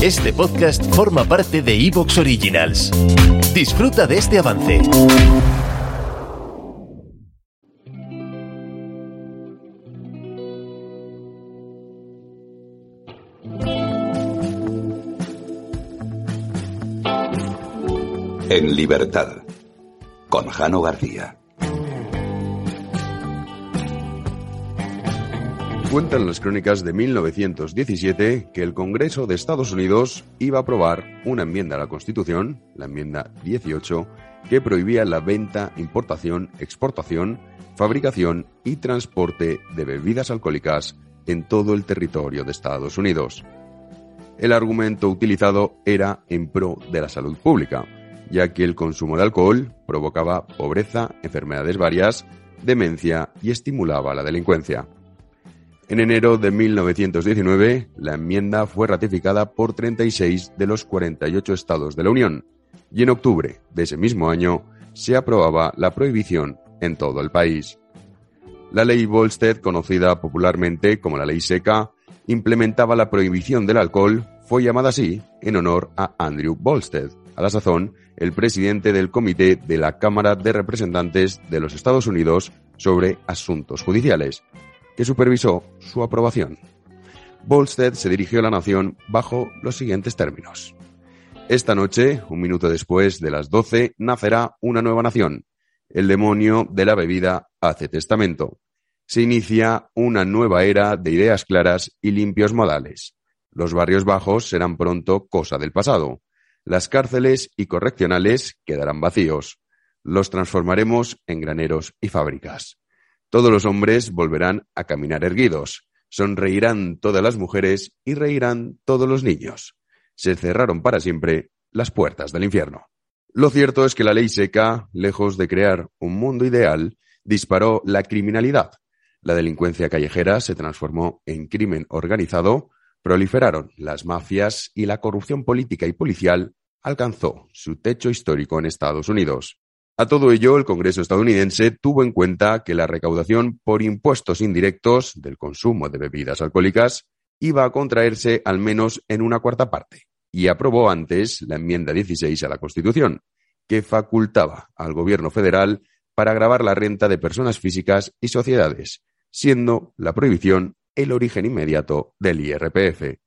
Este podcast forma parte de Evox Originals. Disfruta de este avance. En libertad, con Jano García. Cuentan las crónicas de 1917 que el Congreso de Estados Unidos iba a aprobar una enmienda a la Constitución, la enmienda 18, que prohibía la venta, importación, exportación, fabricación y transporte de bebidas alcohólicas en todo el territorio de Estados Unidos. El argumento utilizado era en pro de la salud pública, ya que el consumo de alcohol provocaba pobreza, enfermedades varias, demencia y estimulaba la delincuencia. En enero de 1919, la enmienda fue ratificada por 36 de los 48 estados de la Unión y en octubre de ese mismo año se aprobaba la prohibición en todo el país. La ley Volstead, conocida popularmente como la ley seca, implementaba la prohibición del alcohol, fue llamada así en honor a Andrew Volstead, a la sazón el presidente del Comité de la Cámara de Representantes de los Estados Unidos sobre Asuntos Judiciales, que supervisó su aprobación. Volstead se dirigió a la nación bajo los siguientes términos. Esta noche, un minuto después de las 12, nacerá una nueva nación. El demonio de la bebida hace testamento. Se inicia una nueva era de ideas claras y limpios modales. Los barrios bajos serán pronto cosa del pasado. Las cárceles y correccionales quedarán vacíos. Los transformaremos en graneros y fábricas. Todos los hombres volverán a caminar erguidos, sonreirán todas las mujeres y reirán todos los niños. Se cerraron para siempre las puertas del infierno. Lo cierto es que la ley seca, lejos de crear un mundo ideal, disparó la criminalidad. La delincuencia callejera se transformó en crimen organizado, proliferaron las mafias y la corrupción política y policial alcanzó su techo histórico en Estados Unidos. A todo ello, el Congreso estadounidense tuvo en cuenta que la recaudación por impuestos indirectos del consumo de bebidas alcohólicas iba a contraerse al menos en una cuarta parte y aprobó antes la enmienda 16 a la Constitución, que facultaba al gobierno federal para grabar la renta de personas físicas y sociedades, siendo la prohibición el origen inmediato del IRPF.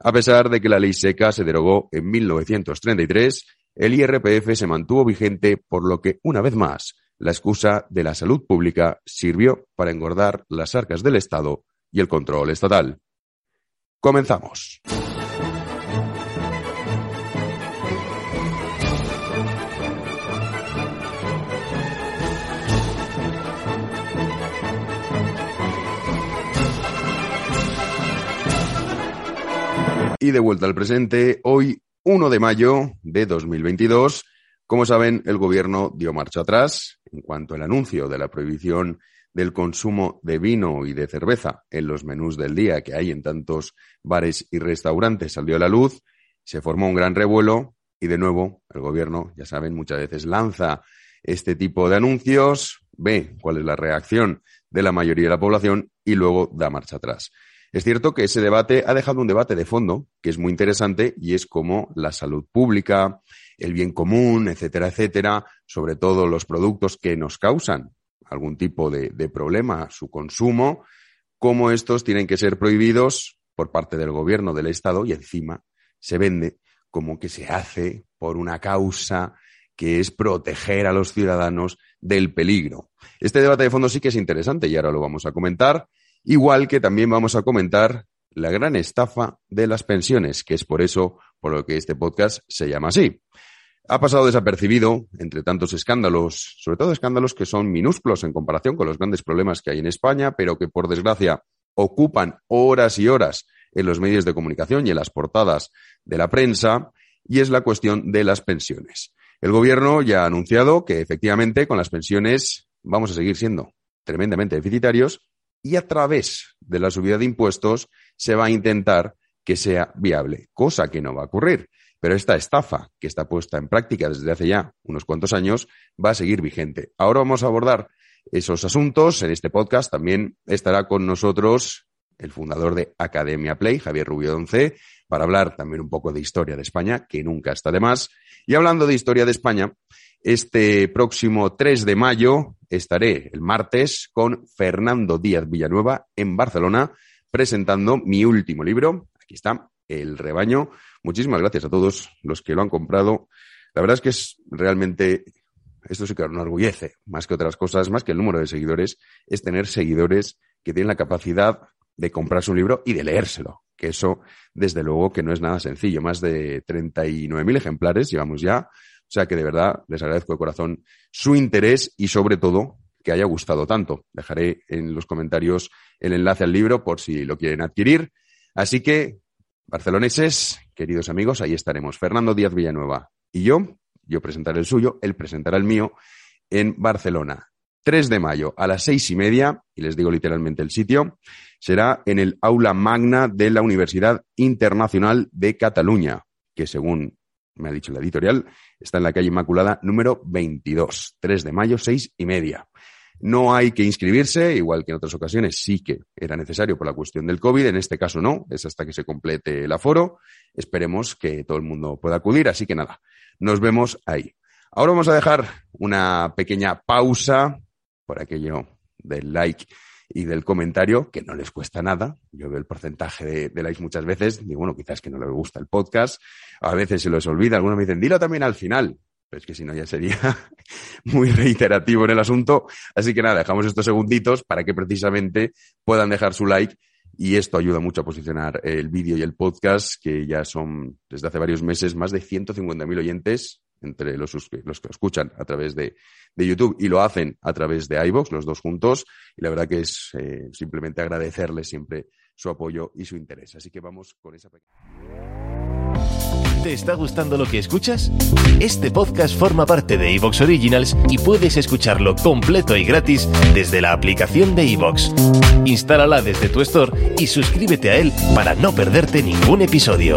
A pesar de que la ley seca se derogó en 1933, el IRPF se mantuvo vigente, por lo que, una vez más, la excusa de la salud pública sirvió para engordar las arcas del Estado y el control estatal. Comenzamos. Y de vuelta al presente, hoy 1 de mayo de 2022. Como saben, el gobierno dio marcha atrás en cuanto al anuncio de la prohibición del consumo de vino y de cerveza en los menús del día que hay en tantos bares y restaurantes salió a la luz, se formó un gran revuelo y de nuevo el gobierno, ya saben, muchas veces lanza este tipo de anuncios, ve cuál es la reacción de la mayoría de la población y luego da marcha atrás. Es cierto que ese debate ha dejado un debate de fondo que es muy interesante y es como la salud pública, el bien común, etcétera, etcétera, sobre todo los productos que nos causan algún tipo de, problema, su consumo, cómo estos tienen que ser prohibidos por parte del gobierno del Estado y encima se vende como que se hace por una causa que es proteger a los ciudadanos del peligro. Este debate de fondo sí que es interesante y ahora lo vamos a comentar. Igual que también vamos a comentar la gran estafa de las pensiones, que es por eso por lo que este podcast se llama así. Ha pasado desapercibido entre tantos escándalos, sobre todo escándalos que son minúsculos en comparación con los grandes problemas que hay en España, pero que por desgracia ocupan horas y horas en los medios de comunicación y en las portadas de la prensa, y es la cuestión de las pensiones. El gobierno ya ha anunciado que efectivamente con las pensiones vamos a seguir siendo tremendamente deficitarios y a través de la subida de impuestos se va a intentar que sea viable, cosa que no va a ocurrir. Pero esta estafa que está puesta en práctica desde hace ya unos cuantos años va a seguir vigente. Ahora vamos a abordar esos asuntos. En este podcast también estará con nosotros el fundador de Academia Play, Javier Rubio Donce, para hablar también un poco de historia de España, que nunca está de más. Y hablando de historia de España, este próximo 3 de mayo estaré el martes con Fernando Díaz Villanueva en Barcelona presentando mi último libro. Aquí está, El rebaño. Muchísimas gracias a todos los que lo han comprado. La verdad es que es realmente, esto sí que nos enorgullece, más que otras cosas, más que el número de seguidores, es tener seguidores que tienen la capacidad de comprarse un libro y de leérselo. Que eso, desde luego, que no es nada sencillo. Más de 39.000 ejemplares llevamos ya. O sea que de verdad les agradezco de corazón su interés y sobre todo que haya gustado tanto. Dejaré en los comentarios el enlace al libro por si lo quieren adquirir. Así que, barceloneses, queridos amigos, ahí estaremos. Fernando Díaz Villanueva y yo, yo presentaré el suyo, él presentará el mío en Barcelona. 3 de mayo a las seis y media, y les digo literalmente el sitio, será en el aula magna de la Universidad Internacional de Cataluña, que según me ha dicho la editorial, está en la calle Inmaculada número 22, 3 de mayo, seis y media. No hay que inscribirse, igual que en otras ocasiones sí que era necesario por la cuestión del COVID, en este caso no, es hasta que se complete el aforo. Esperemos que todo el mundo pueda acudir, así que nada, nos vemos ahí. Ahora vamos a dejar una pequeña pausa por aquello del like y del comentario, que no les cuesta nada. Yo veo el porcentaje de, likes muchas veces, digo, bueno, quizás que no les gusta el podcast, a veces se los olvida, algunos me dicen, dilo también al final. Pero es que si no ya sería muy reiterativo en el asunto. Así que nada, dejamos estos segunditos para que precisamente puedan dejar su like y esto ayuda mucho a posicionar el vídeo y el podcast, que ya son desde hace varios meses más de 150.000 oyentes entre los, los, que escuchan a través de, de, YouTube y lo hacen a través de iVoox, los dos juntos. Y la verdad que es eh, simplemente agradecerles siempre su apoyo y su interés. Así que vamos con esa ¿Te está gustando lo que escuchas? Este podcast forma parte de Evox Originals y puedes escucharlo completo y gratis desde la aplicación de Evox. Instálala desde tu store y suscríbete a él para no perderte ningún episodio.